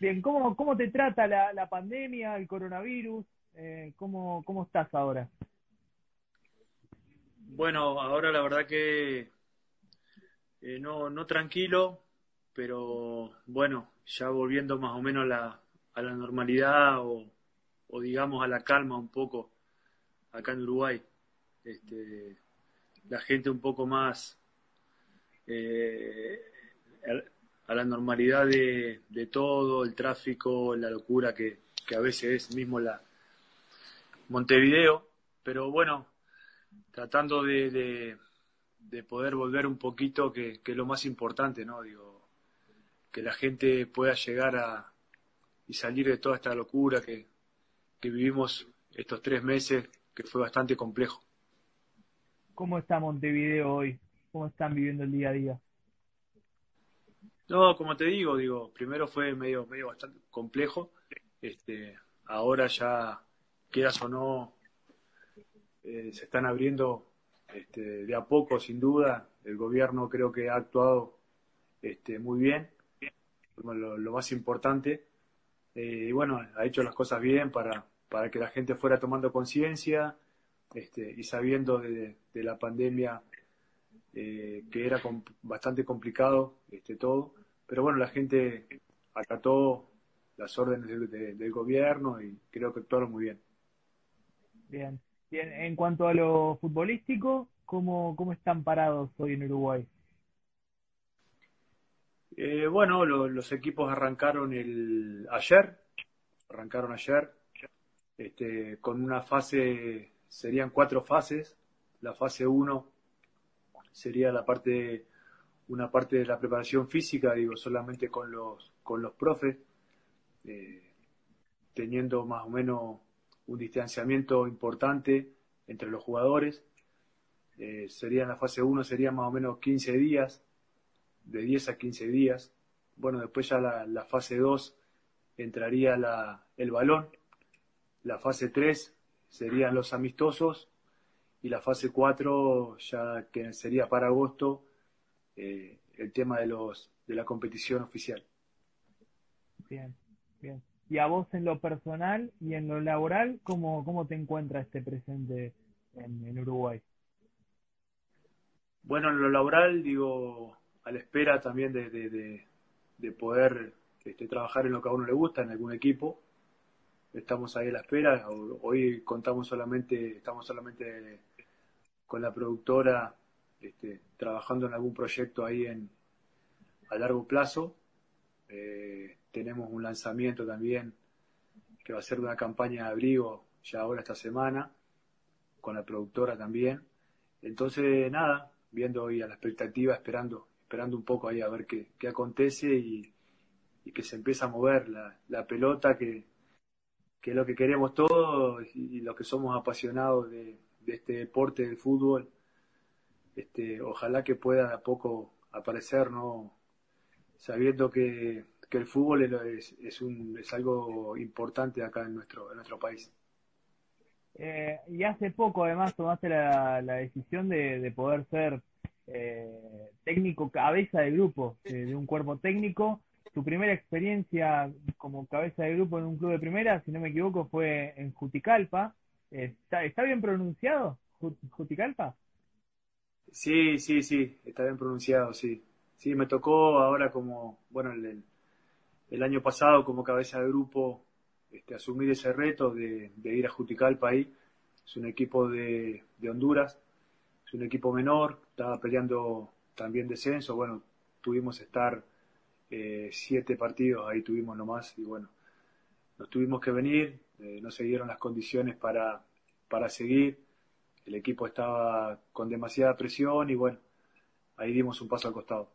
Bien, ¿cómo, cómo te trata la, la pandemia, el coronavirus? Eh, ¿cómo, ¿Cómo estás ahora? Bueno, ahora la verdad que eh, no, no tranquilo, pero bueno, ya volviendo más o menos la, a la normalidad o, o digamos a la calma un poco acá en Uruguay. Este, la gente un poco más eh, a la normalidad de, de, todo, el tráfico, la locura que, que a veces es mismo la Montevideo, pero bueno, tratando de, de, de poder volver un poquito, que, que, es lo más importante, ¿no? Digo, que la gente pueda llegar a y salir de toda esta locura que, que vivimos estos tres meses, que fue bastante complejo. ¿Cómo está Montevideo hoy? ¿Cómo están viviendo el día a día? No, como te digo, digo, primero fue medio, medio bastante complejo. Este, ahora ya, quieras o no, eh, se están abriendo este, de a poco, sin duda. El gobierno creo que ha actuado este, muy bien, lo, más importante. Eh, y bueno, ha hecho las cosas bien para, para que la gente fuera tomando conciencia este, y sabiendo de, de la pandemia eh, que era bastante complicado este, todo, pero bueno, la gente acató las órdenes de, de, del gobierno y creo que actuaron muy bien. Bien. Bien, en cuanto a lo futbolístico, ¿cómo, cómo están parados hoy en Uruguay? Eh, bueno, lo, los equipos arrancaron el ayer, arrancaron ayer, este, con una fase, serían cuatro fases. La fase 1 sería la parte, una parte de la preparación física, digo, solamente con los, con los profes, eh, teniendo más o menos un distanciamiento importante entre los jugadores. Eh, sería en la fase 1, sería más o menos 15 días, de 10 a 15 días. Bueno, después ya la, la fase 2 entraría la, el balón. La fase 3 serían los amistosos y la fase 4 ya que sería para agosto eh, el tema de los de la competición oficial. Bien, bien. Y a vos en lo personal y en lo laboral, ¿cómo, cómo te encuentras este presente en, en Uruguay? Bueno, en lo laboral, digo, a la espera también de, de, de, de poder este, trabajar en lo que a uno le gusta, en algún equipo. Estamos ahí a la espera. Hoy contamos solamente, estamos solamente con la productora este, trabajando en algún proyecto ahí en, a largo plazo. Eh, tenemos un lanzamiento también que va a ser una campaña de abrigo ya ahora esta semana, con la productora también. Entonces, nada, viendo hoy a la expectativa, esperando, esperando un poco ahí a ver qué, qué acontece y, que se empieza a mover la, la pelota, que, que, es lo que queremos todos y, y que somos apasionados de, de, este deporte del fútbol. Este, ojalá que pueda a poco aparecer, ¿no? Sabiendo que, que el fútbol es, es, un, es algo importante acá en nuestro, en nuestro país. Eh, y hace poco además tomaste la, la decisión de, de, poder ser eh, técnico cabeza de grupo de, de, un cuerpo técnico. Tu primera experiencia como cabeza de grupo en un club de primera, si no me equivoco, fue en Juticalpa. ¿Está, está bien pronunciado? ¿Juticalpa? Sí, sí, sí, está bien pronunciado, sí. Sí, me tocó ahora como, bueno, el, el año pasado como cabeza de grupo este, asumir ese reto de, ir a Juticalpa ahí. Es un equipo de, de, Honduras, es un equipo menor, estaba peleando también descenso. Bueno, tuvimos estar eh, siete partidos, ahí tuvimos nomás y bueno, nos tuvimos que venir, eh, no se dieron las condiciones para, para seguir. El equipo estaba con demasiada presión y bueno, ahí dimos un paso al costado.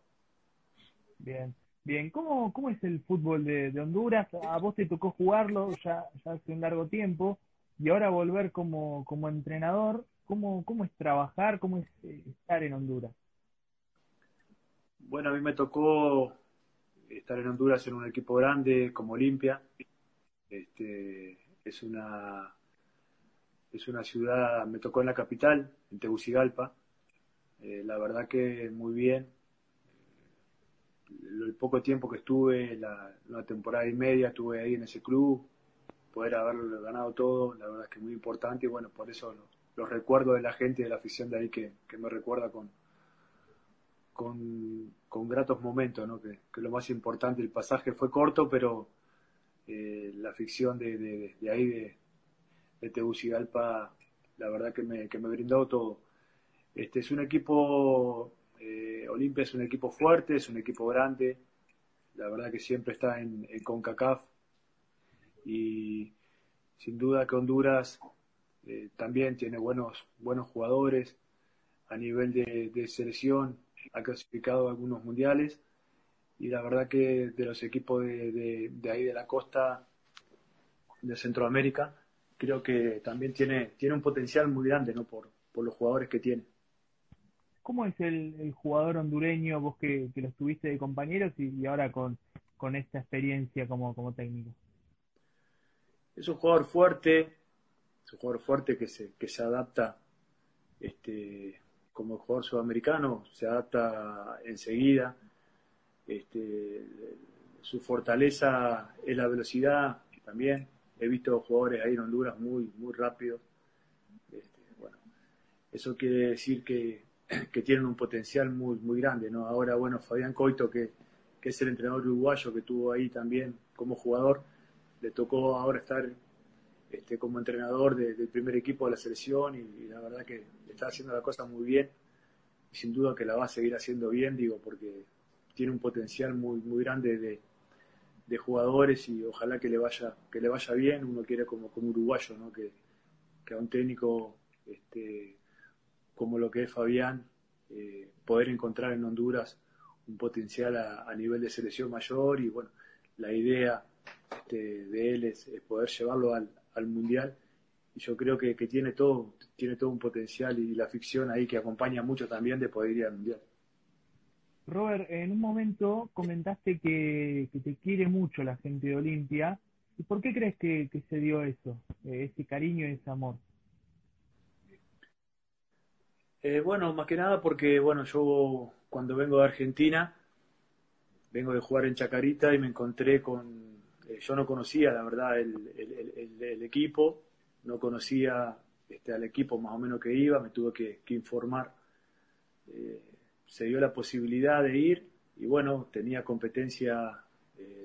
Bien. Bien, ¿cómo, cómo es el fútbol de, de, Honduras? A vos te tocó jugarlo ya, ya hace un largo tiempo y ahora volver como, como entrenador. ¿Cómo, ¿Cómo es trabajar? ¿Cómo es eh, estar en Honduras? Bueno, a mí me tocó estar en Honduras en un equipo grande como Olimpia. Este, es una es una ciudad, me tocó en la capital, en Tegucigalpa. Eh, la verdad que muy bien, el poco tiempo que estuve, la, una temporada y media estuve ahí en ese club, poder haber ganado todo, la verdad es que muy importante y bueno, por eso los recuerdos de la gente y de la afición de ahí que, me recuerda con, con, gratos momentos, ¿no? que, lo más importante, el pasaje fue corto, pero eh, la ficción de, ahí, de, de Tegucigalpa, la verdad que me, que me brindó todo. Este es un equipo, eh, Olimpia es un equipo fuerte, es un equipo grande, la verdad que siempre está en, CONCACAF. Y sin duda que Honduras eh, también tiene buenos, buenos jugadores a nivel de, selección, ha clasificado algunos mundiales y la verdad que de los equipos de, ahí de la costa de Centroamérica creo que también tiene, tiene un potencial muy grande ¿no? por, por los jugadores que tiene. ¿Cómo es el, jugador hondureño, vos que, que lo estuviste de compañeros y, ahora con, esta experiencia como, como técnico? Es un jugador fuerte, es un jugador fuerte que se, que se adapta este, como jugador sudamericano, se adapta enseguida. Este, su fortaleza es la velocidad también. He visto jugadores ahí en Honduras muy, muy rápidos. Este, bueno, eso quiere decir que que tienen un potencial muy, muy grande, ¿no? Ahora, bueno, Fabián Coito, que, que es el entrenador uruguayo que tuvo ahí también como jugador, le tocó ahora estar este, como entrenador del primer equipo de la selección y, la verdad que está haciendo la cosa muy bien y sin duda que la va a seguir haciendo bien, digo, porque tiene un potencial muy, muy grande de, de jugadores y ojalá que le vaya, que le vaya bien, uno quiere como, como uruguayo, ¿no? Que, que a un técnico este, como lo que es Fabián, eh, poder encontrar en Honduras un potencial a, nivel de selección mayor y bueno, la idea este, de él es, poder llevarlo al, Mundial y yo creo que, tiene todo, tiene todo un potencial y la ficción ahí que acompaña mucho también de poder ir al Mundial. Robert, en un momento comentaste que, te quiere mucho la gente de Olimpia. ¿Y por qué crees que, se dio eso, eh, ese cariño y ese amor? Eh, bueno, más que nada porque, bueno, yo cuando vengo de Argentina, vengo de jugar en Chacarita y me encontré con, eh, yo no conocía, la verdad, el, equipo, no conocía este, al equipo más o menos que iba, me tuve que, informar. Eh, se dio la posibilidad de ir y bueno, tenía competencia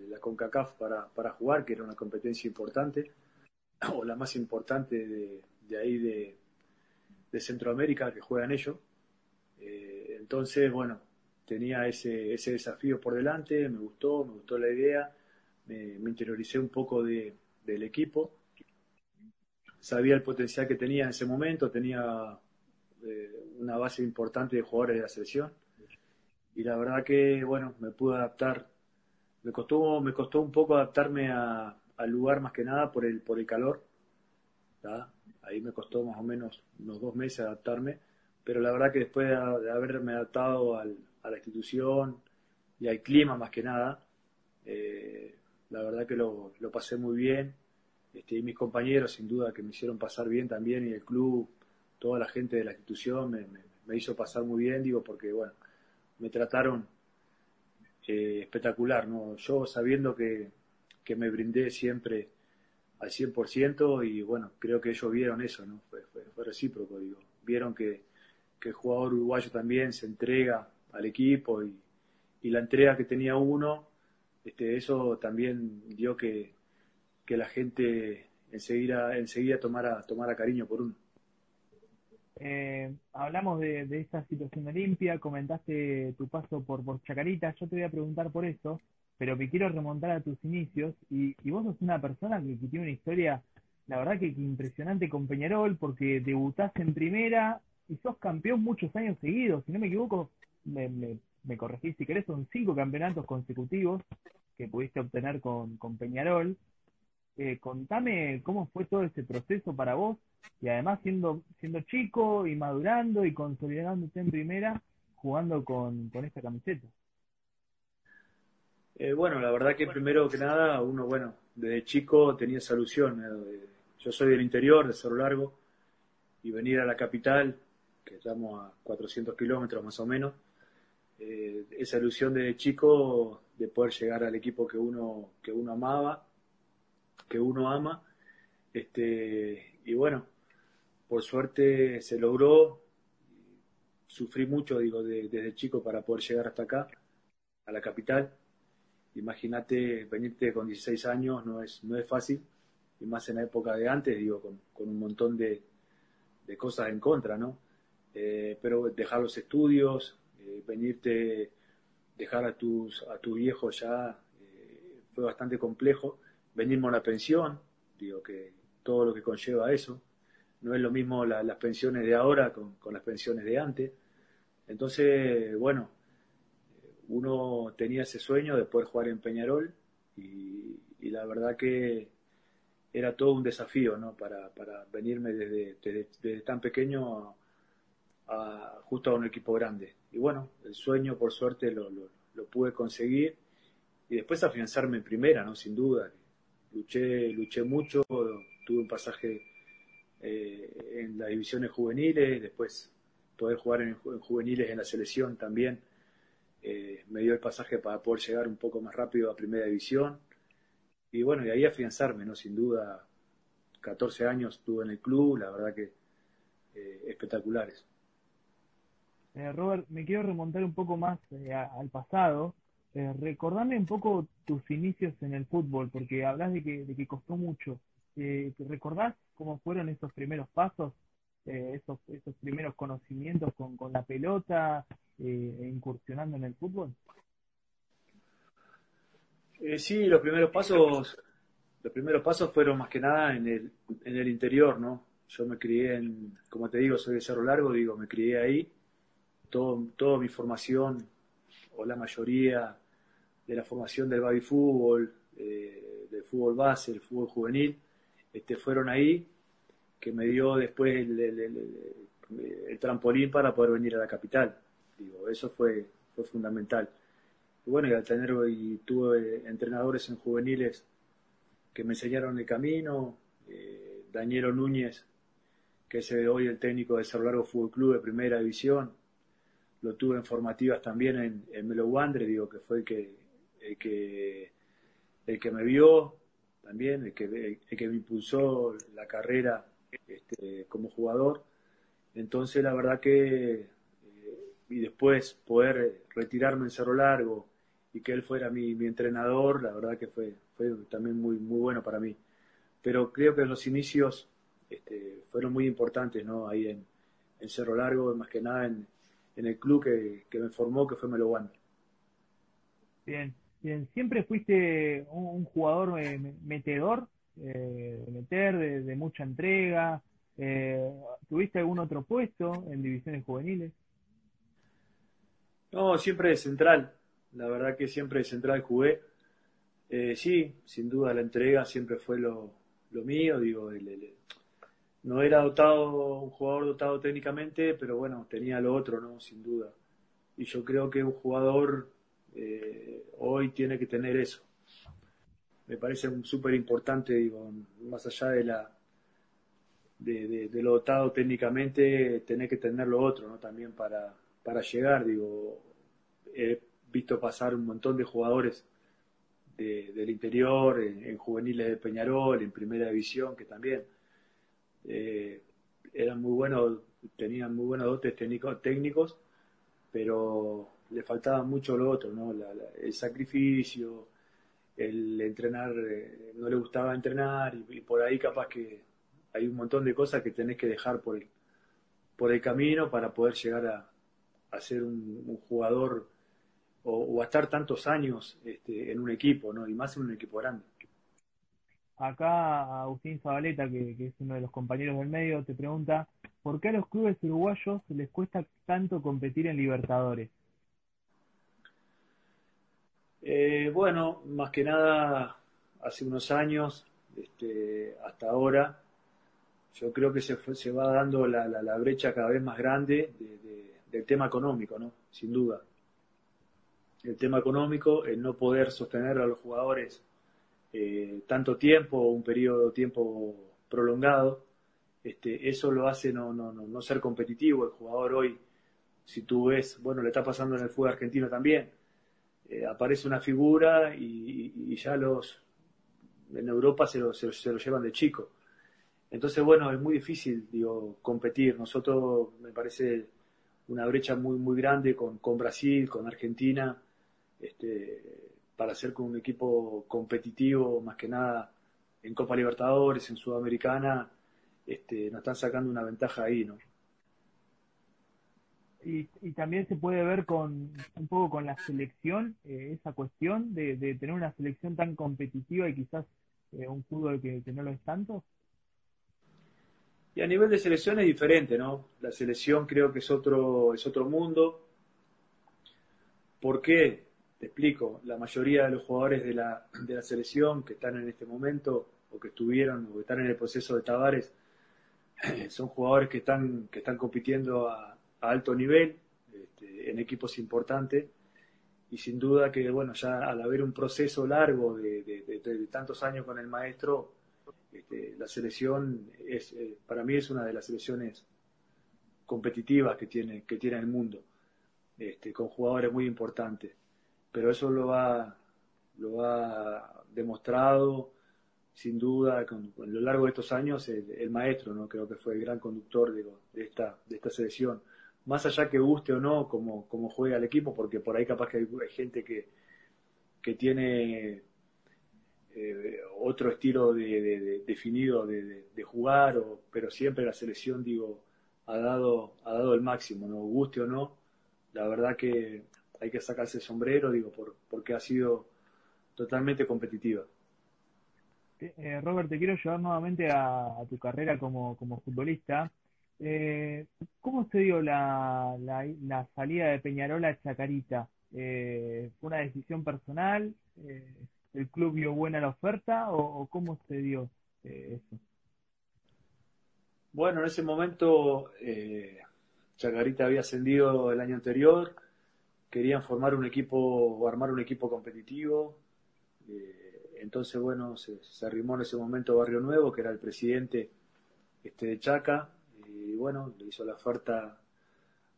la CONCACAF para, para jugar, que era una competencia importante, o la más importante de ahí de, de Centroamérica que juegan ellos. Eh, entonces, bueno, tenía ese, ese desafío por delante, me gustó, me gustó la idea, me, interioricé un poco de, del equipo, sabía el potencial que tenía en ese momento, tenía una base importante de jugadores de la selección. Y la verdad que, bueno, me pude adaptar, me costó, me costó un poco adaptarme al lugar más que nada por el, por el calor, Ahí me costó más o menos unos dos meses adaptarme, pero la verdad que después de, haberme adaptado a la institución y al clima más que nada, eh, la verdad que lo, pasé muy bien. Este, y mis compañeros sin duda que me hicieron pasar bien también y el club, toda la gente de la institución me, hizo pasar muy bien, digo, porque bueno, me trataron eh, espectacular, ¿no? Yo sabiendo que, que me brindé siempre al 100% y bueno, creo que ellos vieron eso, ¿no? Fue, fue, recíproco, digo. Vieron que, el jugador uruguayo también se entrega al equipo y, la entrega que tenía uno, este, eso también dio que, la gente enseguida, enseguida tomara, tomara cariño por uno. Eh, hablamos de, esta situación de limpia, comentaste tu paso por, por Chacarita, yo te voy a preguntar por eso, pero me quiero remontar a tus inicios. Y, vos sos una persona que, tiene una historia, la verdad que, impresionante con Peñarol, porque debutaste en primera y sos campeón muchos años seguidos, si no me equivoco, me, me, corregís si querés, son cinco campeonatos consecutivos que pudiste obtener con, con Peñarol. Eh, contame cómo fue todo ese proceso para vos y además siendo, siendo chico y madurando y consolidándote en primera, jugando con, con esta camiseta. Eh, bueno, la verdad que primero que nada, uno, bueno, desde chico tenía esa ilusión. Yo soy del interior, de Cerro Largo, y venir a la capital, que estamos a 400 kilómetros más o menos, eh, esa ilusión de chico de poder llegar al equipo que uno, que uno amaba, que uno ama. Este, y bueno, por suerte se logró. Sufrí mucho, digo, desde chico para poder llegar hasta acá, a la capital. Imagínate venirte con 16 años, no es, no es fácil, y más en la época de antes, digo, con, un montón de, cosas en contra, ¿no? Eh, pero dejar los estudios, eh, venirte, dejar a tus, a tu viejo ya eh, fue bastante complejo. Venirme a una pensión, digo que todo lo que conlleva eso. No es lo mismo las pensiones de ahora con, las pensiones de antes. Entonces, bueno, uno tenía ese sueño de poder jugar en Peñarol y, la verdad que era todo un desafío, ¿no? Para, para venirme desde, desde, tan pequeño a, justo a un equipo grande. Y bueno, el sueño por suerte lo, lo, pude conseguir y después afianzarme en primera, ¿no? Sin duda. Luché, luché mucho, tuve un pasaje eh, en las divisiones juveniles, después poder jugar en, juveniles en la selección también eh, me dio el pasaje para poder llegar un poco más rápido a primera división y bueno, y ahí afianzarme, ¿no? Sin duda, 14 años estuve en el club, la verdad que eh, espectaculares. Robert, me quiero remontar un poco más al pasado. recordame un poco tus inicios en el fútbol, porque hablas de que, de que costó mucho. ¿Recordás cómo fueron esos primeros pasos, eh, esos, primeros conocimientos con, la pelota, eh, incursionando en el fútbol? Eh, sí, los primeros pasos, los primeros pasos fueron más que nada en el, en el interior, ¿no? Yo me crié en, como te digo, soy de Cerro Largo, digo, me crié ahí. Todo, toda mi formación, o la mayoría de la formación del baby fútbol, eh, del fútbol base, el fútbol juvenil, este, fueron ahí, que me dio después el, trampolín para poder venir a la capital. Digo, eso fue, fue fundamental. Bueno, y al tener, y tuve entrenadores en juveniles que me enseñaron el camino, eh, Danielo Núñez, que es hoy el técnico de Cerro Largo Fútbol Club de Primera División, lo tuve en formativas también en, Melo Wandre, digo, que fue el que, el que, el que me vio, también, el que, que me impulsó la carrera este, como jugador. Entonces, la verdad que, eh, y después poder retirarme en Cerro Largo y que él fuera mi, mi entrenador, la verdad que fue, fue también muy, muy bueno para mí. Pero creo que los inicios este, fueron muy importantes, ¿no? Ahí en, en, Cerro Largo, más que nada en, en el club que, que me formó, que fue Melo Bien, Bien, ¿siempre fuiste un, jugador eh, metedor, eh, de meter, de, mucha entrega? Eh, ¿Tuviste algún otro puesto en divisiones juveniles? No, siempre de central. La verdad que siempre de central jugué. sí, sin duda la entrega siempre fue lo, mío. Digo, no era dotado, un jugador dotado técnicamente, pero bueno, tenía lo otro, ¿no? Sin duda. Y yo creo que un jugador eh, hoy tiene que tener eso. Me parece súper importante, digo, más allá de la de, lo dotado técnicamente, tener que tener lo otro, ¿no? También para, para llegar, digo, he visto pasar un montón de jugadores del interior, en, juveniles de Peñarol, en primera división, que también eh, eran muy buenos, tenían muy buenos dotes técnicos, técnicos pero le faltaba mucho lo otro, ¿no? el sacrificio, el entrenar, eh, no le gustaba entrenar y, por ahí capaz que hay un montón de cosas que tenés que dejar por el, por el camino para poder llegar a, ser un, jugador o, a estar tantos años este, en un equipo, ¿no? Y más en un equipo grande. Acá Agustín Zabaleta, que es uno de los compañeros del medio, te pregunta, ¿por qué a los clubes uruguayos les cuesta tanto competir en Libertadores? Eh, bueno, más que nada, hace unos años, este, hasta ahora, yo creo que se, se va dando la, la, brecha cada vez más grande del tema económico, ¿no? Sin duda. El tema económico, el no poder sostener a los jugadores eh, tanto tiempo, un periodo de tiempo prolongado, este, eso lo hace no, no, no, no ser competitivo. El jugador hoy si tú ves, bueno, le está pasando en el fútbol argentino también, eh, aparece una figura y, ya los en Europa se lo, se, lo, llevan de chico. Entonces, bueno, es muy difícil, digo, competir. Nosotros, me parece una brecha muy, muy grande con, con Brasil, con Argentina, este, para ser con un equipo competitivo, más que nada en Copa Libertadores, en Sudamericana, este, nos están sacando una ventaja ahí, ¿no? Y, y, también se puede ver con un poco con la selección, eh, esa cuestión de, tener una selección tan competitiva y quizás eh, un fútbol que, que, no lo es tanto. Y a nivel de selección es diferente, ¿no? La selección creo que es otro, es otro mundo. ¿Por qué? Te explico. La mayoría de los jugadores de la, de la selección que están en este momento, o que estuvieron, o que están en el proceso de Tavares, son jugadores que están, que están compitiendo a, a alto nivel, este, en equipos importantes, y sin duda que, bueno, ya al haber un proceso largo de, tantos años con el maestro, este, la selección es, eh, para mí es una de las selecciones competitivas que tiene, que tiene el mundo, este, con jugadores muy importantes. Pero eso lo ha, lo ha demostrado, sin duda, con, a lo largo de estos años, el, maestro, ¿no? Creo que fue el gran conductor de, de, esta, de esta selección más allá que guste o no como, juega el equipo, porque por ahí capaz que hay, gente que, que tiene eh, otro estilo de, definido de, jugar, o, pero siempre la selección, digo, ha dado, ha dado el máximo, no guste o no, la verdad que hay que sacarse el sombrero, digo, por, porque ha sido totalmente competitiva. Eh, Robert, te quiero llevar nuevamente a, tu carrera como, como futbolista. Eh, ¿Cómo se dio la, la, salida de Peñarol a Chacarita? Eh, ¿Fue una decisión personal? Eh, ¿El club vio buena la oferta o, cómo se dio eh, eso? Bueno, en ese momento Chacarita había ascendido el año anterior, querían formar un equipo o armar un equipo competitivo. entonces, bueno, se, se arrimó en ese momento Barrio Nuevo, que era el presidente este, de Chaca, y bueno, le hizo la oferta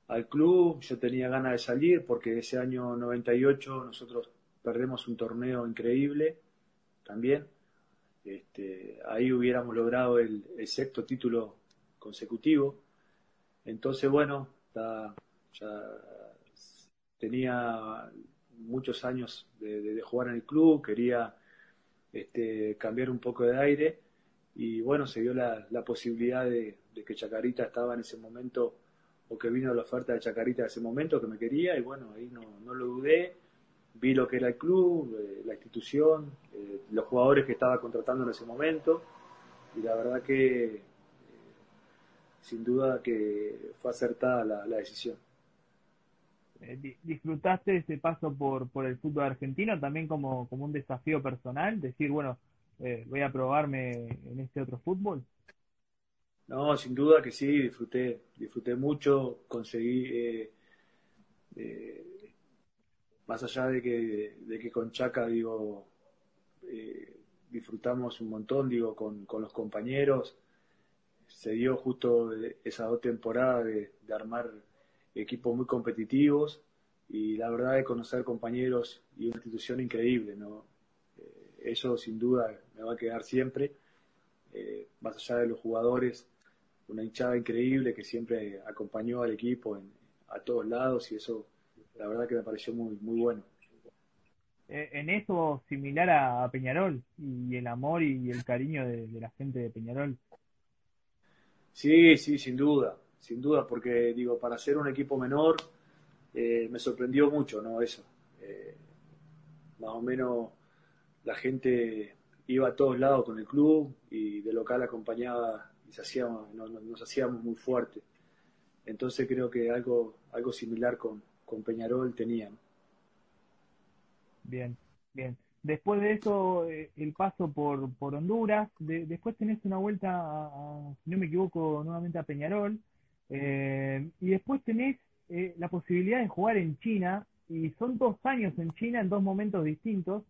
al club, yo tenía ganas de salir porque ese año 98 nosotros perdemos un torneo increíble también. Este, ahí hubiéramos logrado el, sexto título consecutivo. Entonces, bueno, ya tenía muchos años de, jugar en el club, quería este, cambiar un poco de aire y bueno, se dio la, posibilidad de, que Chacarita estaba en ese momento, o que vino la oferta de Chacarita en ese momento que me quería, y bueno, ahí no, no lo dudé, vi lo que era el club, eh, la institución, eh, los jugadores que estaba contratando en ese momento, y la verdad que eh, sin duda que fue acertada la, la decisión. ¿Disfrutaste ese paso por, por el fútbol argentino también como, como un desafío personal? Decir, bueno, eh, voy a probarme en este otro fútbol? No, sin duda que sí, disfruté, disfruté mucho, conseguí, eh, eh, más allá de que, de que con Chaca, digo, disfrutamos un montón, digo, con, con, los compañeros, se dio justo esa dos temporadas de, de armar equipos muy competitivos y la verdad de conocer compañeros y una institución increíble, ¿no? eso sin duda me va a quedar siempre, eh, más allá de los jugadores, una hinchada increíble que siempre acompañó al equipo en, a todos lados y eso la verdad que me pareció muy, muy bueno. Eh, en eso similar a, Peñarol y el amor y el cariño de, la gente de Peñarol. Sí, sí, sin duda, sin duda, porque digo, para ser un equipo menor eh, me sorprendió mucho, ¿no? Eso. más o menos la gente iba a todos lados con el club y de local acompañaba y se hacíamos, nos, hacíamos muy fuertes. Entonces creo que algo, algo similar con, con Peñarol tenían. Bien, bien. Después de eso, eh, el paso por, por Honduras, después tenés una vuelta, si no me equivoco, nuevamente a Peñarol, eh, y después tenés eh, la posibilidad de jugar en China, y son dos años en China en dos momentos distintos,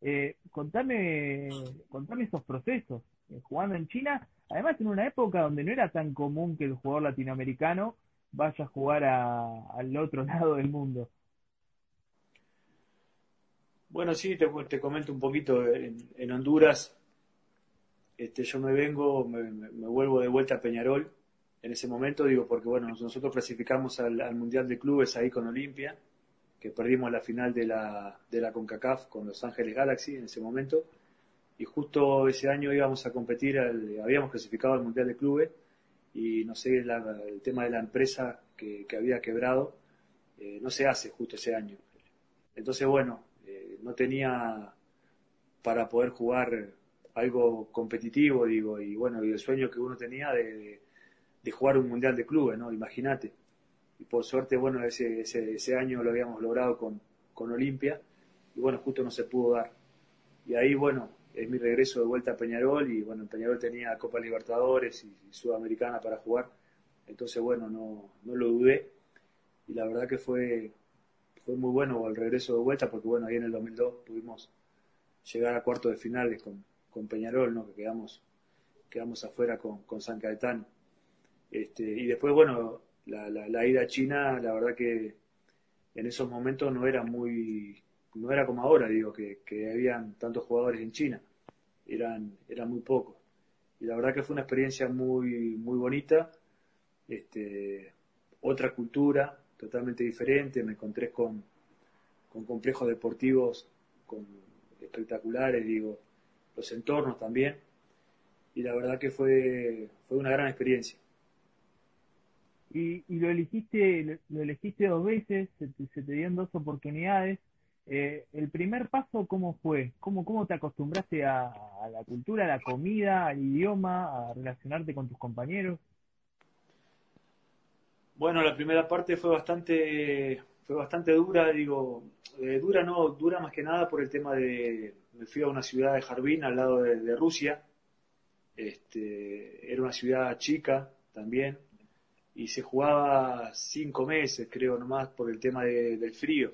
eh, contame, contame esos procesos. Eh, jugando en China, además en una época donde no era tan común que el jugador latinoamericano vaya a jugar al otro lado del mundo. Bueno, sí, te, te comento un poquito. En, Honduras, este, yo me vengo, me, vuelvo de vuelta a Peñarol. En ese momento, digo, porque bueno, nosotros clasificamos al, Mundial de Clubes ahí con Olimpia, perdimos la final de la, de la CONCACAF con Los Ángeles Galaxy en ese momento. Y justo ese año íbamos a competir, habíamos clasificado al Mundial de Clubes y no sé, el tema de la empresa que, había quebrado, eh, no se hace justo ese año. Entonces, bueno, no tenía para poder jugar algo competitivo, digo, y bueno, el sueño que uno tenía de, jugar un mundial de clubes, ¿no? Imagínate. Y por suerte, bueno, ese, ese, año lo habíamos logrado con, con Olimpia, y bueno, justo no se pudo dar. Y ahí, bueno, es mi regreso de vuelta a Peñarol, y bueno, Peñarol tenía Copa Libertadores y, Sudamericana para jugar, entonces, bueno, no, no lo dudé, y la verdad que fue, fue muy bueno el regreso de vuelta porque bueno, ahí en el 2002 pudimos llegar a cuartos de finales con, con Peñarol, ¿no? que quedamos, quedamos afuera con, con San Caetano. Este, y después, bueno, la, la, ida a China, la verdad que en esos momentos no era muy, no era como ahora, digo, que, que habían tantos jugadores en China, eran, eran muy pocos. Y la verdad que fue una experiencia muy, muy bonita, este, otra cultura, totalmente diferente, me encontré con, con complejos deportivos con espectaculares, digo, los entornos también, y la verdad que fue, fue una gran experiencia. Y, y lo elegiste lo elegiste dos veces, se te, dieron dos oportunidades. Eh, el primer paso, ¿cómo fue? ¿Cómo, cómo te acostumbraste a, la cultura, a la comida, al idioma, a relacionarte con tus compañeros? Bueno, la primera parte fue bastante, fue bastante dura, digo, eh, dura no, dura más que nada por el tema de, me fui a una ciudad de Jarbín al lado de, Rusia, este, era una ciudad chica también, y se jugaba cinco meses, creo nomás, por el tema del frío.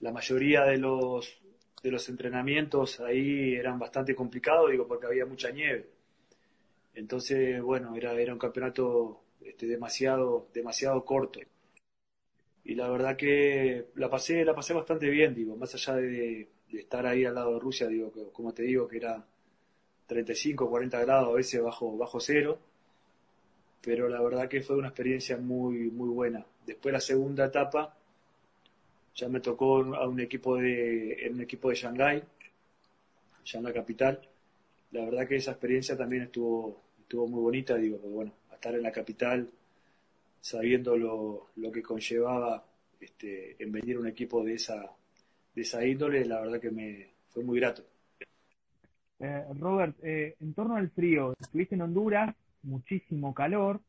La mayoría de los, de los entrenamientos ahí eran bastante complicados, digo, porque había mucha nieve. Entonces, bueno, era, era un campeonato este, demasiado, demasiado corto. Y la verdad que la pasé, la pasé bastante bien, digo, más allá de, estar ahí al lado de Rusia, digo, como te digo, que era 35, 40 grados, a veces bajo, bajo cero, pero la verdad que fue una experiencia muy, muy buena. Después la segunda etapa, ya me tocó a un equipo de, en un equipo de Shanghái, Shanghái Capital. La verdad que esa experiencia también estuvo, estuvo muy bonita, digo, porque bueno, estar en la capital sabiendo lo, que conllevaba este, en venir un equipo de esa, de esa índole, la verdad que me fue muy grato. Eh, Robert, eh, en torno al frío, estuviste en Honduras, muchísimo calor,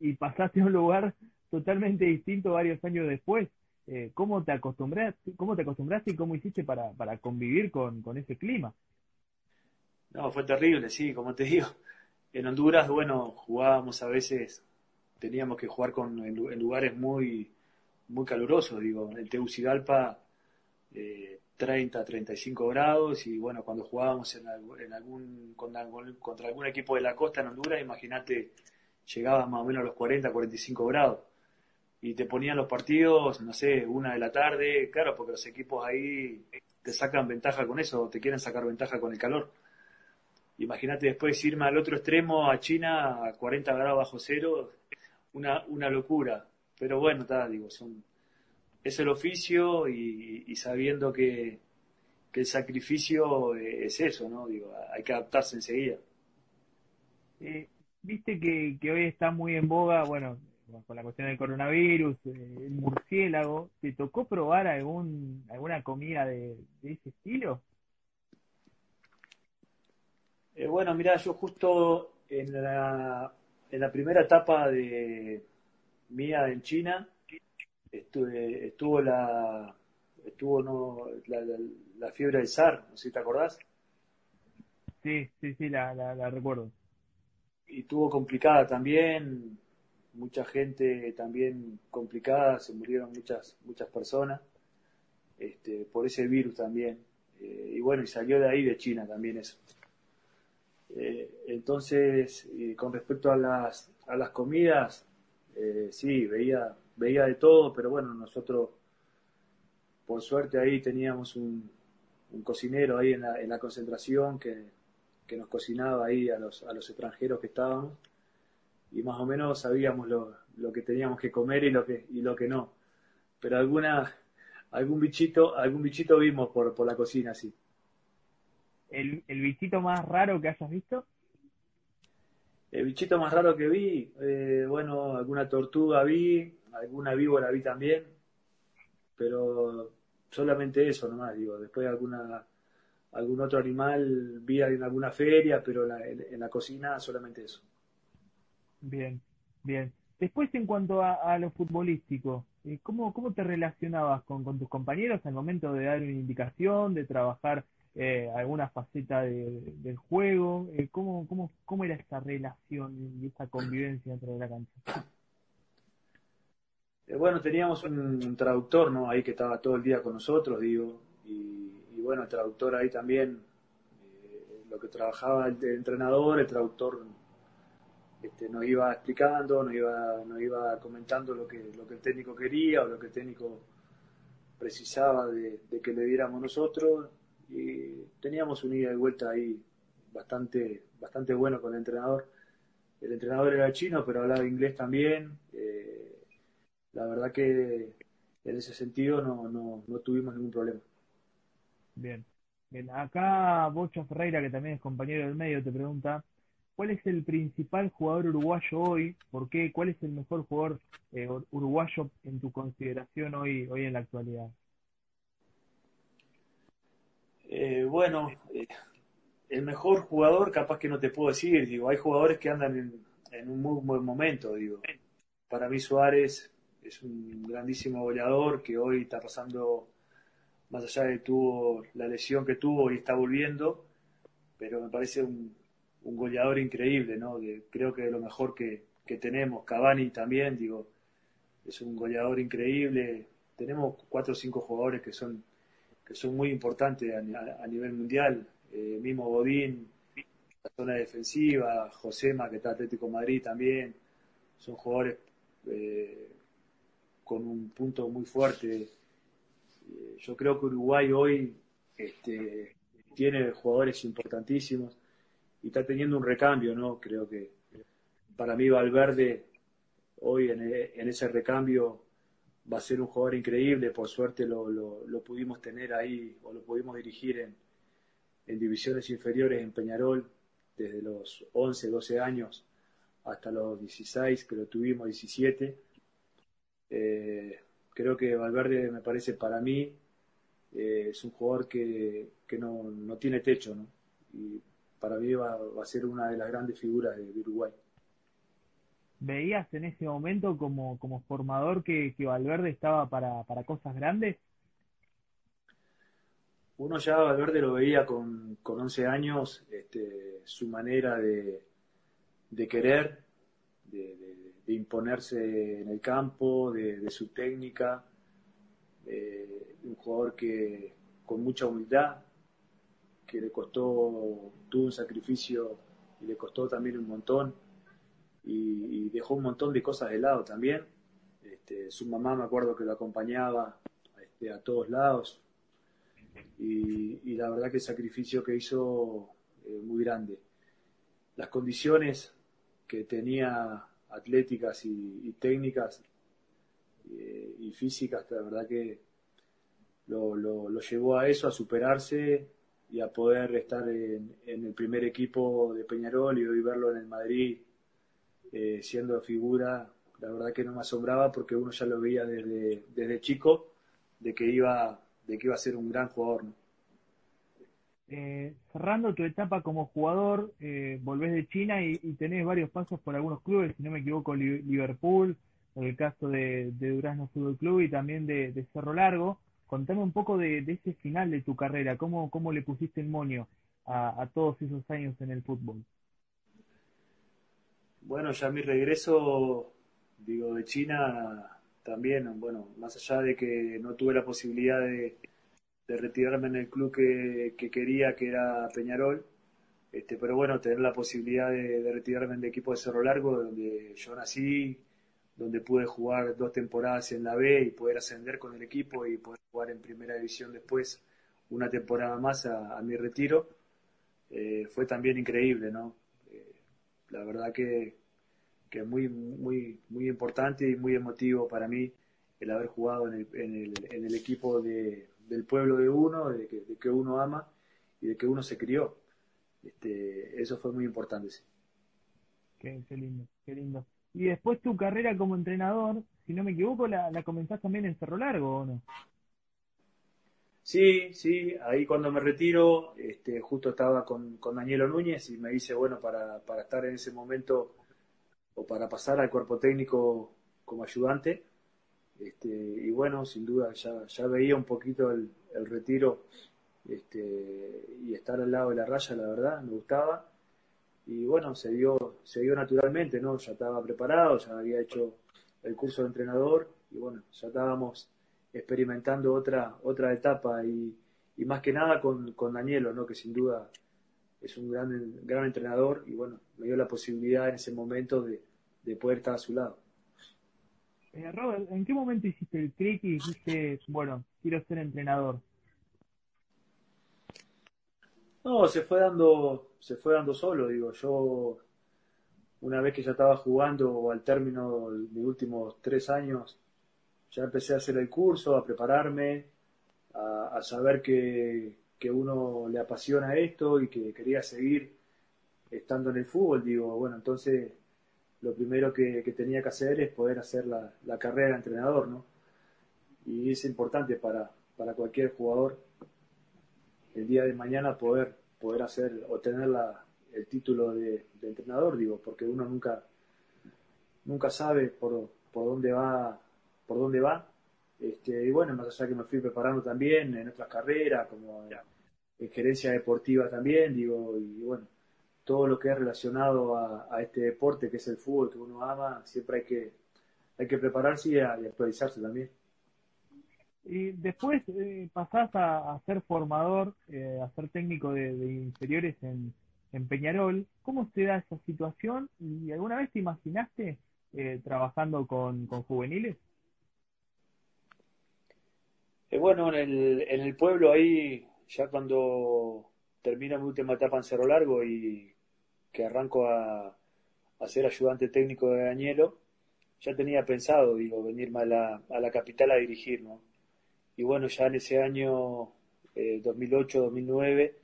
y pasaste a un lugar totalmente distinto varios años después. Eh, ¿Cómo te acostumbraste, cómo te acostumbraste y cómo hiciste para, para convivir con, con ese clima? No, fue terrible, sí, como te digo en Honduras, bueno, jugábamos a veces, teníamos que jugar con, en, lugares muy, muy calurosos, digo, en Tegucigalpa eh, 30, 35 grados y bueno, cuando jugábamos en, algún, contra algún equipo de la costa en Honduras, imagínate, llegaba más o menos a los 40, 45 grados y te ponían los partidos, no sé, una de la tarde, claro, porque los equipos ahí te sacan ventaja con eso, te quieren sacar ventaja con el calor. Imagínate después irme al otro extremo, a China, a 40 grados bajo cero, una, una locura. Pero bueno, está, digo, son, es el oficio y, sabiendo que, que, el sacrificio es eso, ¿no? Digo, hay que adaptarse enseguida. Eh, Viste que, que hoy está muy en boga, bueno, con la cuestión del coronavirus, eh, el murciélago. ¿Te tocó probar algún alguna comida de, de ese estilo? Eh, bueno, mira, yo justo en la, en la primera etapa de mía en China estuve, estuvo la estuvo no, la, fiebre del SAR, no sé si te acordás. Sí, sí, sí, la, la, recuerdo. Y estuvo complicada también, mucha gente también complicada, se murieron muchas muchas personas este, por ese virus también. Eh, y bueno, y salió de ahí de China también eso. Eh, entonces, con respecto a las, a las comidas, Eh, sí, veía, veía de todo, pero bueno, nosotros, por suerte ahí teníamos un, cocinero ahí en la, en la concentración que, que, nos cocinaba ahí a los, a los extranjeros que estábamos y más o menos sabíamos lo, lo que teníamos que comer y lo que, y lo que no. Pero alguna, algún bichito, algún bichito vimos por, por la cocina, sí. ¿El, ¿El bichito más raro que hayas visto? El bichito más raro que vi, eh, bueno, alguna tortuga vi, alguna víbora vi también, pero solamente eso nomás, digo. Después alguna algún otro animal vi en alguna feria, pero en, la cocina solamente eso. Bien, bien. Después, en cuanto a, lo futbolístico, eh, ¿cómo, ¿cómo te relacionabas con, con tus compañeros al momento de dar una indicación, de trabajar eh, alguna faceta del juego? Eh, ¿cómo, cómo, ¿Cómo era esa relación y esa convivencia dentro de la cancha? Eh, bueno, teníamos un, traductor, ¿no? Ahí que estaba todo el día con nosotros, digo, y, bueno, el traductor ahí también, lo que trabajaba el, entrenador, el traductor este, nos iba explicando, nos iba, nos iba comentando lo que, lo que el técnico quería o lo que el técnico precisaba de, de que le diéramos nosotros y teníamos un ida y vuelta ahí bastante, bastante bueno con el entrenador. El entrenador era chino, pero hablaba inglés también. Eh, la verdad que en ese sentido no, no, no tuvimos ningún problema. Bien. Bien. Acá Bocha Ferreira, que también es compañero del medio, te pregunta, ¿cuál es el principal jugador uruguayo hoy? ¿Por qué? ¿Cuál es el mejor jugador eh, uruguayo en tu consideración hoy, hoy en la actualidad? Eh, bueno, eh, el mejor jugador capaz que no te puedo decir, digo, hay jugadores que andan en, un muy buen momento, digo. Para mí Suárez es un grandísimo goleador que hoy está pasando, más allá de tuvo la lesión que tuvo y está volviendo, pero me parece un, goleador increíble, ¿no? creo que de lo mejor que, que tenemos. Cavani también, digo, es un goleador increíble. Tenemos cuatro o cinco jugadores que son que son muy importantes a, nivel mundial. Eh, mismo la zona defensiva, Josema, que está Atlético Madrid también, son jugadores eh, con un punto muy fuerte. Eh, yo creo que Uruguay hoy este, tiene jugadores importantísimos y está teniendo un recambio, ¿no? Creo que para mí Valverde hoy en, en ese recambio va a ser un jugador increíble, por suerte lo, lo, pudimos tener ahí o lo pudimos dirigir en, en, divisiones inferiores en Peñarol desde los 11, 12 años hasta los 16, que lo tuvimos 17. Eh, creo que Valverde me parece para mí eh, es un jugador que, que no, no, tiene techo, ¿no? Y para mí va, va, a ser una de las grandes figuras de Uruguay veías en ese momento como, como formador que, que Valverde estaba para, para cosas grandes? Uno ya Valverde lo veía con, con 11 años, este, su manera de, de querer, de, imponerse en el campo, de, su técnica, un jugador que con mucha humildad, que le costó, tuvo un sacrificio y le costó también un montón y, dejó un montón de cosas de lado también. Este, su mamá me acuerdo que lo acompañaba este, a todos lados y, la verdad que el sacrificio que hizo eh, muy grande. Las condiciones que tenía atléticas y, técnicas eh, y físicas, la verdad que lo, lo, llevó a eso, a superarse y a poder estar en, el primer equipo de Peñarol y hoy verlo en el Madrid eh, siendo figura, la verdad que no me asombraba porque uno ya lo veía desde, desde chico de que iba de que iba a ser un gran jugador. Eh, cerrando tu etapa como jugador, eh, volvés de China y, tenés varios pasos por algunos clubes, si no me equivoco, Liverpool, en el caso de, de Durazno Fútbol Club y también de, Cerro Largo. Contame un poco de, ese final de tu carrera, cómo, cómo le pusiste el monio a todos esos años en el fútbol. Bueno, ya mi regreso, digo, de China también, bueno, más allá de que no tuve la posibilidad de, retirarme en el club que, quería, que era Peñarol, este, pero bueno, tener la posibilidad de, retirarme en el equipo de Cerro Largo, donde yo nací, donde pude jugar dos temporadas en la B y poder ascender con el equipo y poder jugar en primera división después una temporada más a, mi retiro, eh, fue también increíble, ¿no? Eh, la verdad que, que es muy, muy, muy importante y muy emotivo para mí el haber jugado en el, en el, en el equipo de, del pueblo de uno, de que, de que, uno ama y de que uno se crió. Este, eso fue muy importante. Sí. Qué, qué lindo, qué lindo. Y después tu carrera como entrenador, si no me equivoco, la, la comenzaste también en Cerro Largo, ¿o no? Sí, sí, ahí cuando me retiro, este, justo estaba con, con Danielo Núñez y me dice, bueno, para, para estar en ese momento o para pasar al cuerpo técnico como ayudante. Este, y bueno, sin duda ya, ya veía un poquito el, retiro este, y estar al lado de la raya, la verdad, me gustaba y bueno, se dio, se dio naturalmente, ¿no? Ya estaba preparado, ya había hecho el curso de entrenador y bueno, ya estábamos experimentando otra, otra etapa y, y más que nada con, con Danielo, ¿no? Que sin duda es un gran, gran entrenador y bueno, me dio la posibilidad en ese momento de, de poder estar a su lado. Eh, Robert, ¿en qué momento hiciste el clic y dijiste, bueno, quiero ser entrenador? No, se fue dando, se fue dando solo, digo, yo una vez que ya estaba jugando al término de mis últimos tres años, ya empecé a hacer el curso, a prepararme, a, saber que, que, uno le apasiona esto y que quería seguir estando en el fútbol, digo, bueno, entonces lo primero que, tenía que hacer es poder hacer la, la, carrera de entrenador, ¿no? Y es importante para, para cualquier jugador el día de mañana poder, poder hacer, obtener la, el título de, entrenador, digo, porque uno nunca, nunca sabe por, por dónde va, por dónde va. Este, y bueno, más allá que me fui preparando también en otras carreras, como en, gerencia deportiva también, digo, y bueno, todo lo que es relacionado a, a, este deporte que es el fútbol que uno ama, siempre hay que, hay que prepararse y actualizarse también. Y después eh, pasás a, ser formador, eh, a ser técnico de, inferiores en, en, Peñarol. ¿Cómo se da esa situación? ¿Y alguna vez te imaginaste eh, trabajando con, con juveniles? Eh, bueno, en el, en el pueblo ahí, ya cuando termina mi última etapa en Cerro Largo y que arranco a, a ser ayudante técnico de Danielo, ya tenía pensado, digo, venirme a la, a la capital a dirigir, ¿no? y bueno, ya en ese año 2008-2009 eh,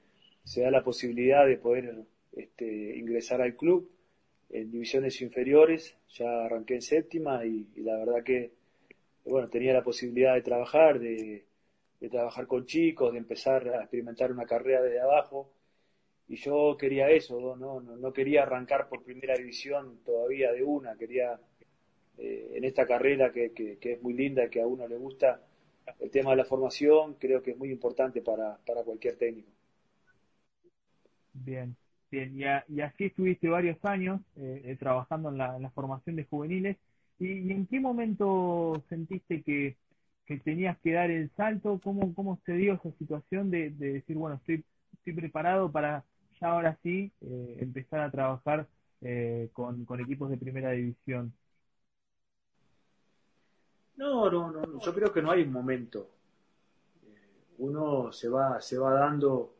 se da la posibilidad de poder este, ingresar al club en divisiones inferiores, ya arranqué en séptima y, la verdad que bueno, tenía la posibilidad de trabajar, de, trabajar con chicos, de empezar a experimentar una carrera desde abajo y yo quería eso, no, no, quería arrancar por primera división todavía de una, quería eh, en esta carrera que, que, que es muy linda, que a uno le gusta, el tema de la formación creo que es muy importante para, para cualquier técnico. Bien, bien. Y, así estuviste varios años eh, eh, trabajando en la, formación de juveniles. ¿Y, en qué momento sentiste que, que, tenías que dar el salto? ¿Cómo, cómo se dio esa situación de, decir, bueno, estoy, estoy preparado para ahora sí eh, empezar a trabajar con, con equipos de primera división? No, no, no, yo creo que no hay un momento. Eh, uno se va, se va dando,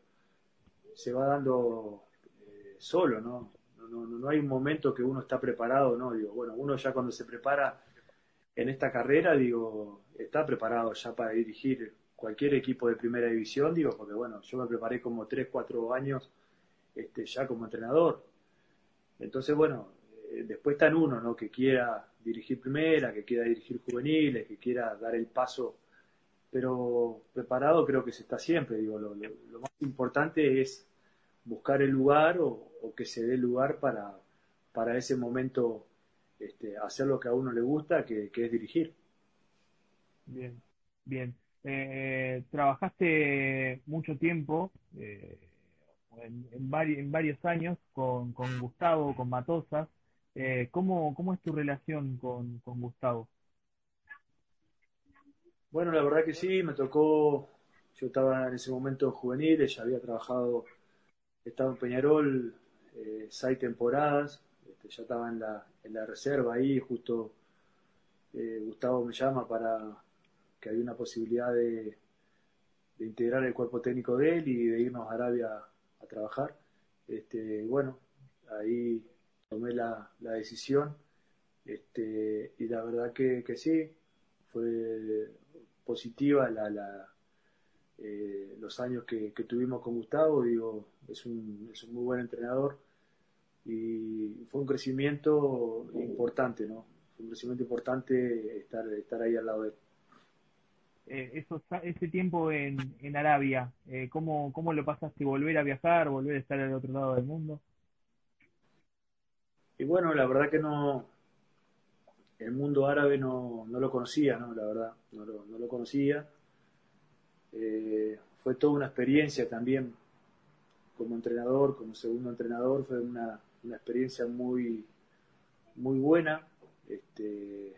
se va dando eh, solo, ¿no? No, no, hay un momento que uno está preparado, ¿no? Digo, bueno, uno ya cuando se prepara en esta carrera, digo, está preparado ya para dirigir cualquier equipo de primera división, digo, porque bueno, yo me preparé como 3, 4 años este, ya como entrenador. Entonces, bueno, eh, después está en uno, ¿no? Que quiera dirigir primera, que quiera dirigir juveniles, que quiera dar el paso, pero preparado creo que se está siempre. Digo, lo, más importante es buscar el lugar o, que se dé lugar para, para ese momento este, hacer lo que a uno le gusta, que, es dirigir. Bien, bien. Eh, trabajaste mucho tiempo, eh, en, en, varios años, con, con Gustavo, con Matosas. Eh, ¿cómo, ¿Cómo es tu relación con, con Gustavo? Bueno, la verdad que sí, me tocó, yo estaba en ese momento juvenil, ya había trabajado, estaba en Peñarol eh, seis temporadas, este, ya estaba en la, en la reserva ahí, justo eh, Gustavo me llama para que hay una posibilidad de, integrar el cuerpo técnico de él y de irnos a Arabia a trabajar. Este, bueno, ahí tomé la, decisión este, y la verdad que, sí, fue positiva la, eh, los años que, tuvimos con Gustavo, digo, es un, es un muy buen entrenador y fue un crecimiento importante, ¿no? Fue un crecimiento importante estar, estar ahí al lado de él. Eh, ese tiempo en, en Arabia, eh, ¿cómo, ¿cómo lo pasaste? ¿Volver a viajar, volver a estar al otro lado del mundo? Y bueno, la verdad que no, el mundo árabe no, no lo conocía, ¿no? La verdad, no lo, no lo conocía. Eh, fue toda una experiencia también como entrenador, como segundo entrenador, fue una, una experiencia muy, muy buena. Este,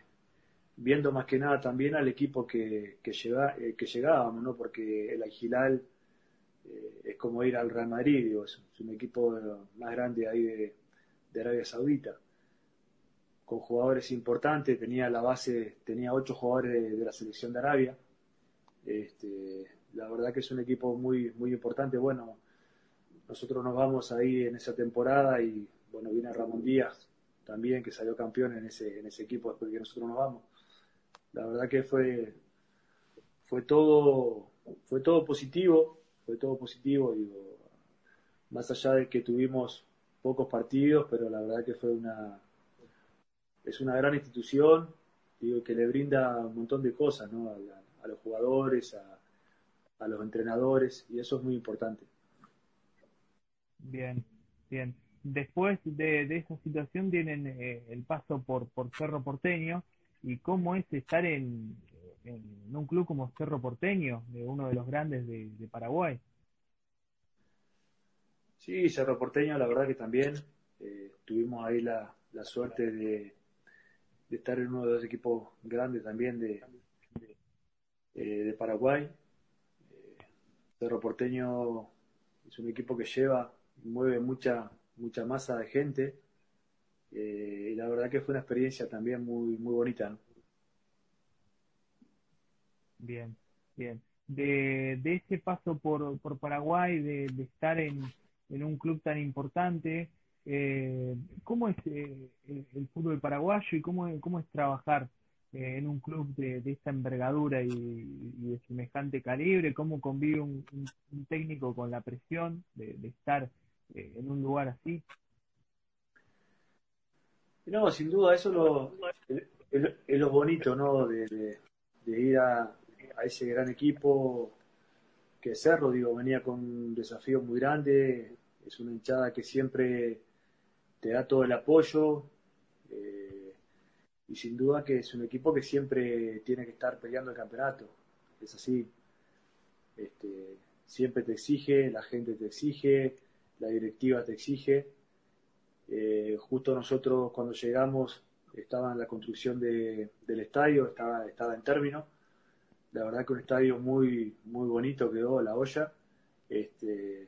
viendo más que nada también al equipo que, que, eh, que llegábamos, ¿no? porque el Agilal eh, es como ir al Real Madrid, es, un equipo más grande ahí de, Arabia Saudita, con jugadores importantes, tenía la base, tenía ocho jugadores de, la selección de Arabia. Este, la verdad que es un equipo muy, muy importante. Bueno, nosotros nos vamos ahí en esa temporada y bueno, viene Ramón Díaz también, que salió campeón en ese, en ese equipo después de que nosotros nos vamos la verdad que fue, fue todo, fue todo positivo, fue todo positivo, digo, más allá de que tuvimos pocos partidos, pero la verdad que fue una, es una gran institución, digo, que le brinda un montón de cosas, ¿no? A, los jugadores, a, los entrenadores, y eso es muy importante. Bien, bien. Después de, de esa situación tienen eh, el paso por, por Cerro Porteño, y cómo es estar en, un club como Cerro Porteño, de uno de los grandes de, Paraguay. Sí, Cerro Porteño, la verdad que también eh, tuvimos ahí la, suerte de, estar en uno de los equipos grandes también de, de, eh, Paraguay. Eh, Cerro Porteño es un equipo que lleva, mueve mucha, mucha masa de gente eh, y la verdad que fue una experiencia también muy, muy bonita. Bien, bien. De, de ese paso por, por Paraguay, de, estar en, en, un club tan importante, eh, ¿cómo es eh, el, fútbol paraguayo y cómo, cómo es trabajar en un club de, de esta envergadura y, de semejante calibre? ¿Cómo convive un, técnico con la presión de, de estar en un lugar así? No, sin duda, eso es, lo bonito, ¿no? De, ir a, ese gran equipo que Cerro, digo, venía con un desafío muy grande, es una hinchada que siempre te da todo el apoyo eh, y sin duda que es un equipo que siempre tiene que estar peleando el campeonato, es así, este, siempre te exige, la gente te exige, la directiva te exige eh, justo nosotros cuando llegamos estaba en la construcción del estadio, estaba, estaba en término. La verdad que un estadio muy, muy bonito quedó, la olla. Este,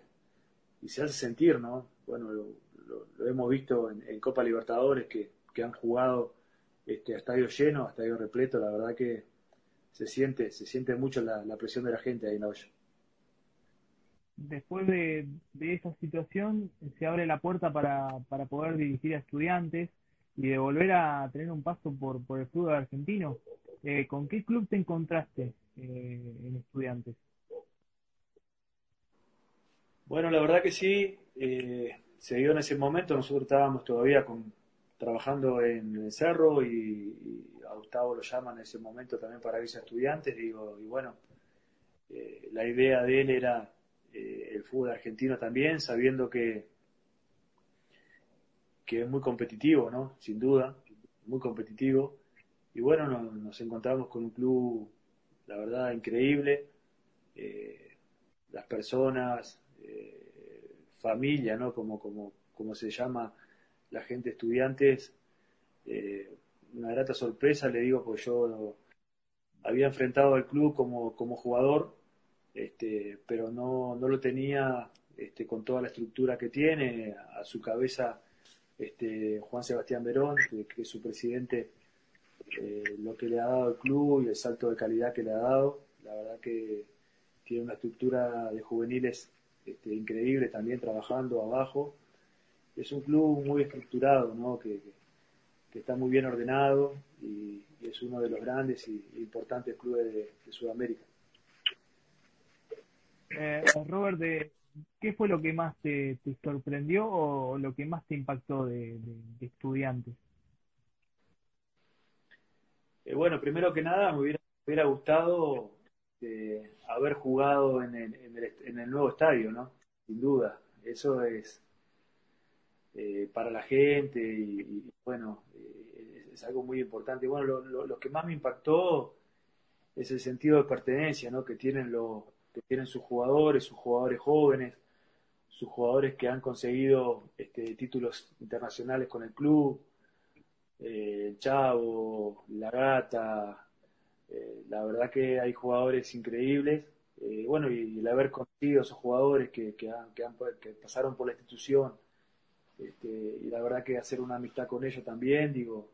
y se hace sentir, ¿no? Bueno, lo, hemos visto en, Copa Libertadores que, han jugado este, a estadio lleno, a estadio repleto. La verdad que se siente, se siente mucho la, la presión de la gente ahí en la olla después de, esa situación se abre la puerta para, poder dirigir a estudiantes y de volver a tener un paso por, por el fútbol argentino. Eh, ¿Con qué club te encontraste eh, en estudiantes? Bueno, la verdad que sí, eh, se dio en ese momento, nosotros estábamos todavía con, trabajando en el cerro y, a Gustavo lo llaman en ese momento también para irse a estudiantes, digo, y bueno, la idea de él era eh, el fútbol argentino también, sabiendo que, que es muy competitivo, ¿no? Sin duda, muy competitivo. Y bueno, nos, encontramos con un club, la verdad, increíble. Eh, las personas, eh, familia, ¿no? Como, como, como se llama la gente estudiantes. una grata sorpresa, le digo, porque yo había enfrentado al club como, como jugador este, pero no, no lo tenía este, con toda la estructura que tiene, a su cabeza este, Juan Sebastián Verón, que, es su presidente, eh, lo que le ha dado el club y el salto de calidad que le ha dado. La verdad que tiene una estructura de juveniles este, increíble también trabajando abajo. Es un club muy estructurado, ¿no? que, que está muy bien ordenado y, es uno de los grandes y, importantes clubes de, Sudamérica. Eh, Robert, de, ¿qué fue lo que más te, sorprendió o lo que más te impactó de, estudiantes? Eh, bueno, primero que nada me hubiera, gustado eh, haber jugado en el, nuevo estadio, ¿no? Sin duda. Eso es eh, para la gente y, bueno, es algo muy importante. Bueno, lo, que más me impactó es el sentido de pertenencia, ¿no? Que tienen los que tienen sus jugadores, sus jugadores jóvenes, sus jugadores que han conseguido este, títulos internacionales con el club, eh, Chavo, La Gata, eh, la verdad que hay jugadores increíbles, eh, bueno, y, el haber conocido esos jugadores que, que, pasaron por la institución, este, y la verdad que hacer una amistad con ellos también, digo,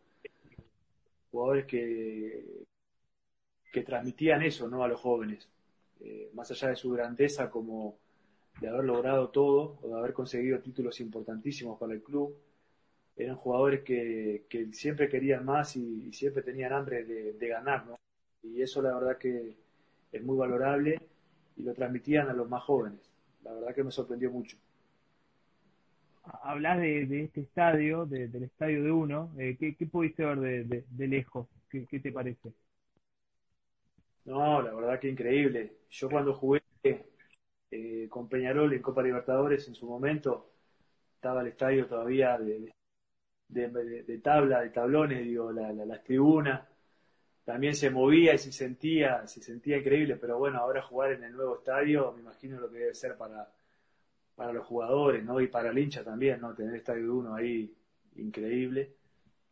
jugadores que, que transmitían eso ¿no? a los jóvenes, más allá de su grandeza como de haber logrado todo o de haber conseguido títulos importantísimos para el club. Eran jugadores que, siempre querían más y, siempre tenían hambre de, ganar, ¿no? Y eso la verdad que es muy valorable y lo transmitían a los más jóvenes. La verdad que me sorprendió mucho. Hablas de, este estadio, del estadio de uno. Eh, ¿qué, pudiste ver de, lejos? ¿Qué, ¿Qué te parece? No, la verdad que increíble. Yo cuando jugué eh, con Peñarol en Copa Libertadores en su momento, estaba el estadio todavía de, de, tabla, de tablones, digo, la, las tribunas, también se movía y se sentía, se sentía increíble, pero bueno, ahora jugar en el nuevo estadio, me imagino lo que debe ser para, para los jugadores, ¿no? Y para el hincha también, ¿no? Tener estadio de uno ahí, increíble.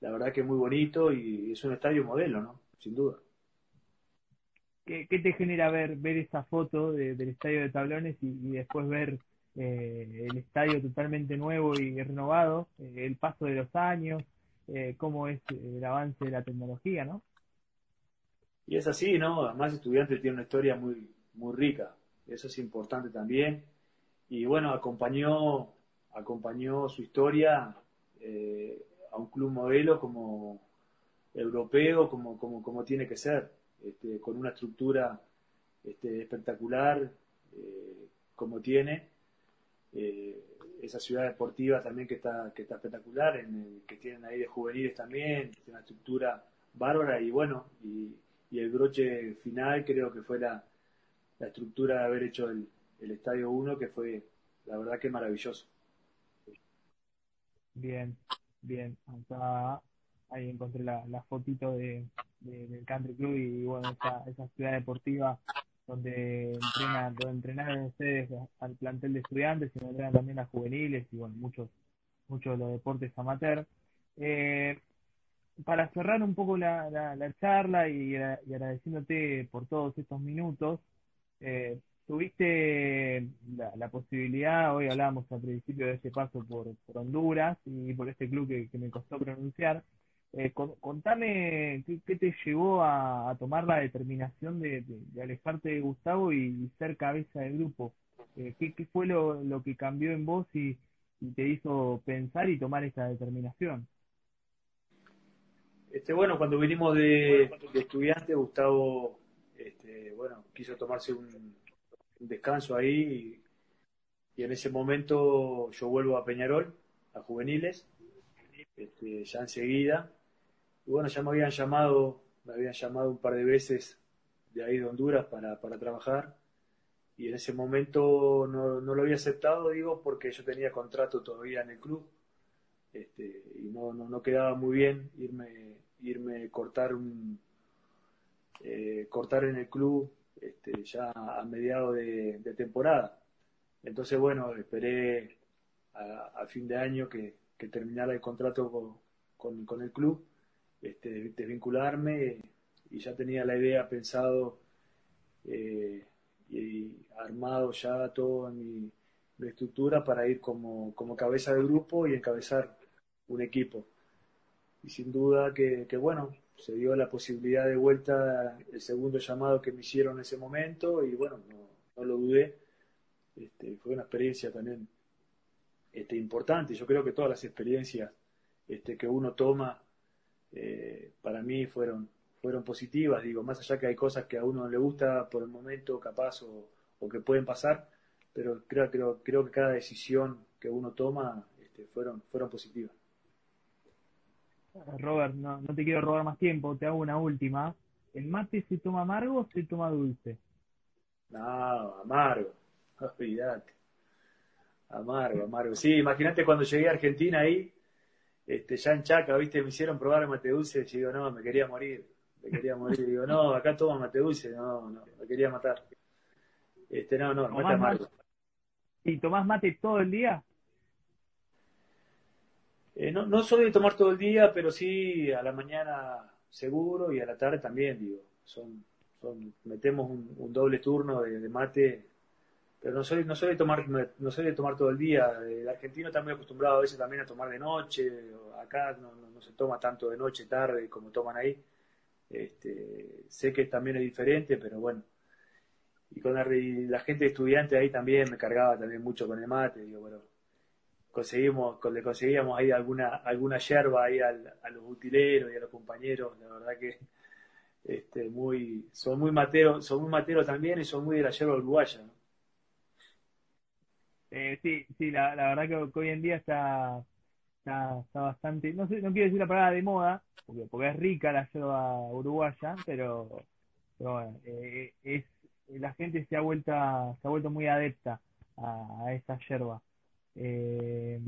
La verdad que es muy bonito y es un estadio modelo, ¿no? Sin duda. ¿Qué, te genera ver esa foto del estadio de tablones y, después ver eh, el estadio totalmente nuevo y renovado, eh, el paso de los años, eh, cómo es el avance de la tecnología, ¿no? Y es así, ¿no? Además, estudiante tiene una historia muy, muy rica, eso es importante también. Y bueno, acompañó, acompañó su historia a un club modelo como europeo, como, como, como tiene que ser. Este, con una estructura este, espectacular eh, como tiene. Eh, esa ciudad deportiva también que está, que está espectacular, en que tienen ahí de juveniles también, tiene una estructura bárbara y bueno, y, el broche final creo que fue la, la estructura de haber hecho el, el Estadio 1, que fue la verdad que maravilloso. Bien, bien. Acá ahí encontré la, la fotito de, del Country Club y bueno, esa, esa ciudad deportiva donde entrenan, donde entrenan ustedes al plantel de estudiantes y entrenan también a juveniles y bueno, muchos, muchos de los deportes amateur. Eh, para cerrar un poco la, la, charla y, agradeciéndote por todos estos minutos, eh, tuviste la, posibilidad, hoy hablábamos al principio de ese paso por, por Honduras y por este club que me costó pronunciar, eh, contame qué, te llevó a, tomar la determinación de, alejarte de Gustavo y, ser cabeza del grupo. Eh, ¿qué, fue lo, que cambió en vos y, te hizo pensar y tomar esa determinación? Este, bueno, cuando vinimos de, estudiante, Gustavo este, bueno, quiso tomarse un, descanso ahí y, en ese momento yo vuelvo a Peñarol, a juveniles, este, ya enseguida bueno, ya me habían llamado, me habían llamado un par de veces de ahí de Honduras para, para trabajar. Y en ese momento no, lo había aceptado, digo, porque yo tenía contrato todavía en el club. Este, y no, no, no, quedaba muy bien irme, irme cortar un eh, cortar en el club este, ya a mediados de, temporada. Entonces, bueno, esperé a, fin de año que, terminara el contrato con, con el club este, desvincularme y ya tenía la idea pensado eh, y armado ya todo mi, estructura para ir como, cabeza de grupo y encabezar un equipo. y sin duda que, bueno, se dio la posibilidad de vuelta el segundo llamado que me hicieron en ese momento y bueno, no, lo dudé. Este, fue una experiencia también este, importante. Yo creo que todas las experiencias este, que uno toma eh, para mí fueron, fueron positivas. Digo, más allá que hay cosas que a uno le gusta por el momento capaz o, que pueden pasar, pero creo, creo, creo que cada decisión que uno toma este, fueron, fueron positivas. Robert, no, no te quiero robar más tiempo, te hago una última. ¿El mate se toma amargo o se toma dulce? No, amargo, olvídate. Amargo, amargo. Sí, imagínate cuando llegué a Argentina ahí, este, ya en Chaca, viste, me hicieron probar mate dulce, y digo, no, me quería morir, me quería morir. Digo, no, acá toma mate dulce, no, no, me quería matar. Este, no, no, mate amargo. ¿Y tomás mate todo el día? Eh, no, no soy de tomar todo el día, pero sí a la mañana seguro y a la tarde también, digo. Son, son metemos un, doble turno de, mate, pero no soy, no de tomar, no de tomar todo el día. El argentino está muy acostumbrado a veces también a tomar de noche. Acá no, no, se toma tanto de noche, tarde como toman ahí. Este, sé que también es diferente, pero bueno. Y con la, gente estudiante ahí también me cargaba también mucho con el mate, digo, bueno, conseguimos, le conseguíamos ahí alguna, alguna yerba ahí a los utileros y a los compañeros, la verdad que este, muy, son muy materos, son muy materos también y son muy de la yerba uruguaya. Eh, sí, sí, la, la verdad que, hoy en día está, está, bastante, no no quiero decir la palabra de moda, porque, porque es rica la yerba uruguaya, pero, bueno, eh, es, la gente se ha vuelto, se ha vuelto muy adepta a, a esa yerba. Eh,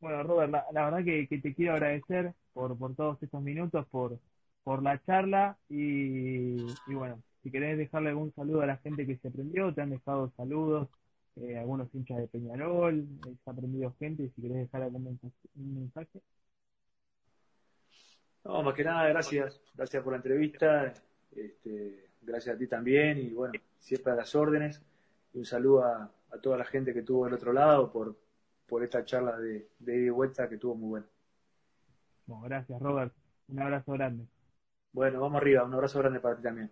bueno, Robert, la, verdad que, te quiero agradecer por, por todos estos minutos, por, por la charla y, bueno, si querés dejarle algún saludo a la gente que se aprendió, te han dejado saludos, eh, algunos hinchas de Peñarol, eh, se ha aprendido gente, si querés dejar algún mensaje. No, más que nada, gracias, gracias por la entrevista, este, gracias a ti también y bueno, siempre a las órdenes y un saludo a, a toda la gente que tuvo del otro lado por, por esta charla de, de vuelta que tuvo muy buena. Bueno, gracias, Robert. Un abrazo grande. Bueno, vamos arriba. Un abrazo grande para ti también.